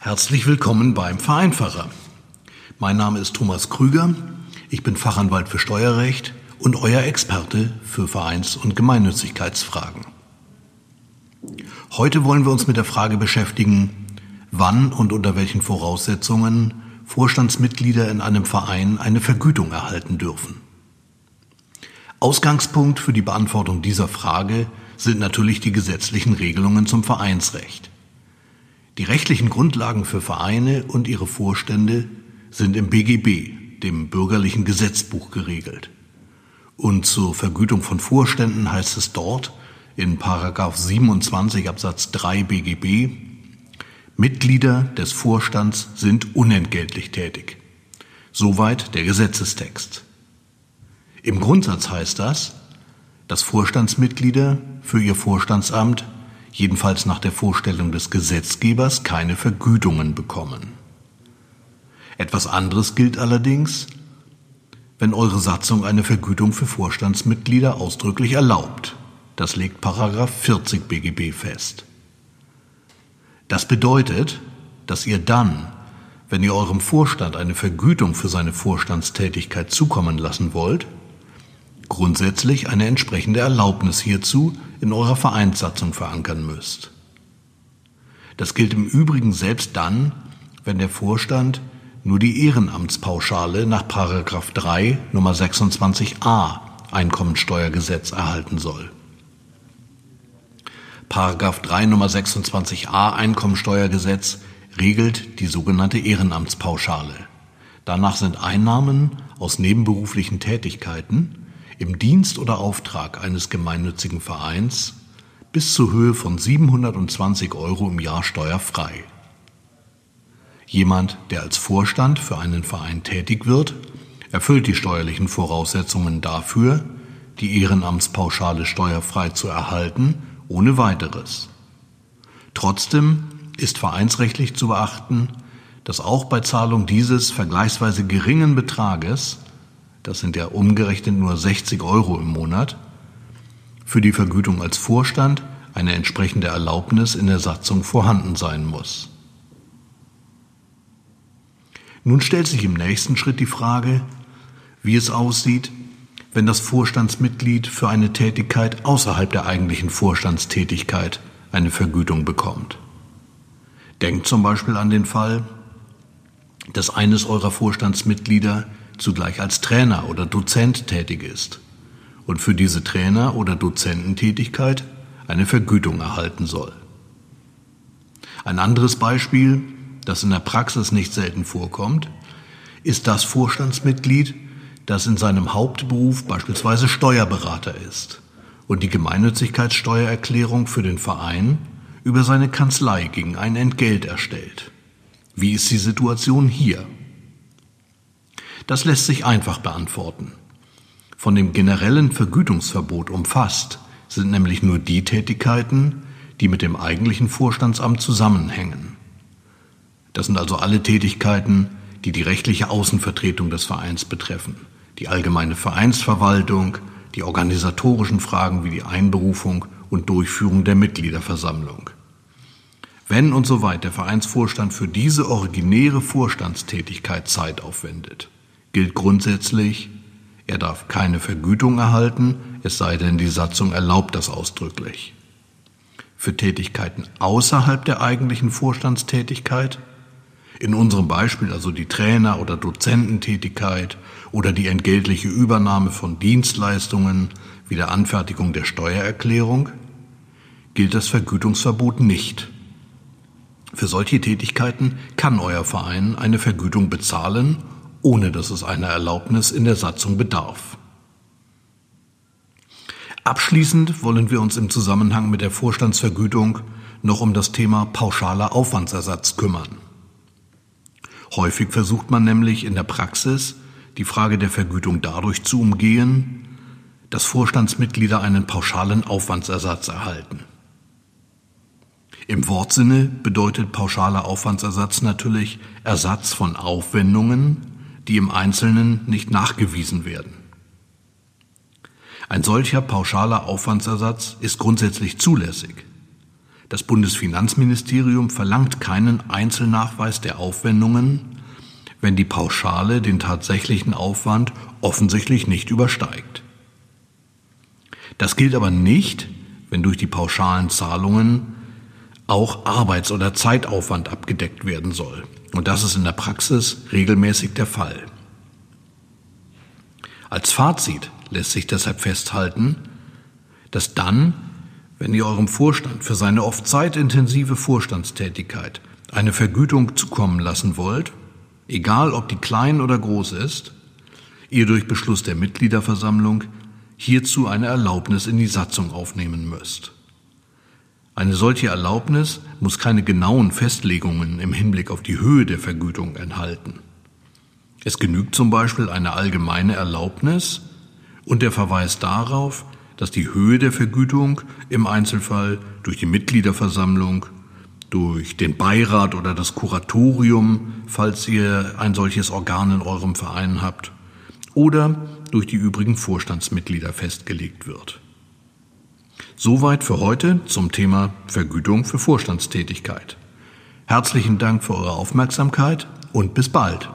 Herzlich willkommen beim Vereinfacher. Mein Name ist Thomas Krüger. Ich bin Fachanwalt für Steuerrecht und euer Experte für Vereins- und Gemeinnützigkeitsfragen. Heute wollen wir uns mit der Frage beschäftigen, wann und unter welchen Voraussetzungen Vorstandsmitglieder in einem Verein eine Vergütung erhalten dürfen. Ausgangspunkt für die Beantwortung dieser Frage sind natürlich die gesetzlichen Regelungen zum Vereinsrecht. Die rechtlichen Grundlagen für Vereine und ihre Vorstände sind im BGB, dem bürgerlichen Gesetzbuch, geregelt. Und zur Vergütung von Vorständen heißt es dort in Paragraph 27 Absatz 3 BGB, Mitglieder des Vorstands sind unentgeltlich tätig. Soweit der Gesetzestext. Im Grundsatz heißt das, dass Vorstandsmitglieder für ihr Vorstandsamt jedenfalls nach der Vorstellung des Gesetzgebers, keine Vergütungen bekommen. Etwas anderes gilt allerdings, wenn eure Satzung eine Vergütung für Vorstandsmitglieder ausdrücklich erlaubt. Das legt Paragraph 40 BGB fest. Das bedeutet, dass ihr dann, wenn ihr eurem Vorstand eine Vergütung für seine Vorstandstätigkeit zukommen lassen wollt, grundsätzlich eine entsprechende Erlaubnis hierzu in eurer Vereinssatzung verankern müsst. Das gilt im Übrigen selbst dann, wenn der Vorstand nur die Ehrenamtspauschale nach 3 Nummer 26a Einkommensteuergesetz erhalten soll. Paragraph 3 Nummer 26a Einkommensteuergesetz regelt die sogenannte Ehrenamtspauschale. Danach sind Einnahmen aus nebenberuflichen Tätigkeiten im Dienst oder Auftrag eines gemeinnützigen Vereins bis zur Höhe von 720 Euro im Jahr steuerfrei. Jemand, der als Vorstand für einen Verein tätig wird, erfüllt die steuerlichen Voraussetzungen dafür, die Ehrenamtspauschale steuerfrei zu erhalten, ohne weiteres. Trotzdem ist vereinsrechtlich zu beachten, dass auch bei Zahlung dieses vergleichsweise geringen Betrages das sind ja umgerechnet nur 60 Euro im Monat, für die Vergütung als Vorstand eine entsprechende Erlaubnis in der Satzung vorhanden sein muss. Nun stellt sich im nächsten Schritt die Frage, wie es aussieht, wenn das Vorstandsmitglied für eine Tätigkeit außerhalb der eigentlichen Vorstandstätigkeit eine Vergütung bekommt. Denkt zum Beispiel an den Fall, dass eines eurer Vorstandsmitglieder zugleich als Trainer oder Dozent tätig ist und für diese Trainer- oder Dozententätigkeit eine Vergütung erhalten soll. Ein anderes Beispiel, das in der Praxis nicht selten vorkommt, ist das Vorstandsmitglied, das in seinem Hauptberuf beispielsweise Steuerberater ist und die Gemeinnützigkeitssteuererklärung für den Verein über seine Kanzlei gegen ein Entgelt erstellt. Wie ist die Situation hier? Das lässt sich einfach beantworten. Von dem generellen Vergütungsverbot umfasst sind nämlich nur die Tätigkeiten, die mit dem eigentlichen Vorstandsamt zusammenhängen. Das sind also alle Tätigkeiten, die die rechtliche Außenvertretung des Vereins betreffen, die allgemeine Vereinsverwaltung, die organisatorischen Fragen wie die Einberufung und Durchführung der Mitgliederversammlung. Wenn und soweit der Vereinsvorstand für diese originäre Vorstandstätigkeit Zeit aufwendet, gilt grundsätzlich, er darf keine Vergütung erhalten, es sei denn, die Satzung erlaubt das ausdrücklich. Für Tätigkeiten außerhalb der eigentlichen Vorstandstätigkeit, in unserem Beispiel also die Trainer- oder Dozententätigkeit oder die entgeltliche Übernahme von Dienstleistungen wie der Anfertigung der Steuererklärung, gilt das Vergütungsverbot nicht. Für solche Tätigkeiten kann euer Verein eine Vergütung bezahlen ohne dass es einer Erlaubnis in der Satzung bedarf. Abschließend wollen wir uns im Zusammenhang mit der Vorstandsvergütung noch um das Thema pauschaler Aufwandsersatz kümmern. Häufig versucht man nämlich in der Praxis, die Frage der Vergütung dadurch zu umgehen, dass Vorstandsmitglieder einen pauschalen Aufwandsersatz erhalten. Im Wortsinne bedeutet pauschaler Aufwandsersatz natürlich Ersatz von Aufwendungen, die im Einzelnen nicht nachgewiesen werden. Ein solcher pauschaler Aufwandsersatz ist grundsätzlich zulässig. Das Bundesfinanzministerium verlangt keinen Einzelnachweis der Aufwendungen, wenn die Pauschale den tatsächlichen Aufwand offensichtlich nicht übersteigt. Das gilt aber nicht, wenn durch die pauschalen Zahlungen auch Arbeits- oder Zeitaufwand abgedeckt werden soll. Und das ist in der Praxis regelmäßig der Fall. Als Fazit lässt sich deshalb festhalten, dass dann, wenn ihr eurem Vorstand für seine oft zeitintensive Vorstandstätigkeit eine Vergütung zukommen lassen wollt, egal ob die klein oder groß ist, ihr durch Beschluss der Mitgliederversammlung hierzu eine Erlaubnis in die Satzung aufnehmen müsst. Eine solche Erlaubnis muss keine genauen Festlegungen im Hinblick auf die Höhe der Vergütung enthalten. Es genügt zum Beispiel eine allgemeine Erlaubnis und der Verweis darauf, dass die Höhe der Vergütung im Einzelfall durch die Mitgliederversammlung, durch den Beirat oder das Kuratorium, falls ihr ein solches Organ in eurem Verein habt, oder durch die übrigen Vorstandsmitglieder festgelegt wird. Soweit für heute zum Thema Vergütung für Vorstandstätigkeit. Herzlichen Dank für eure Aufmerksamkeit und bis bald.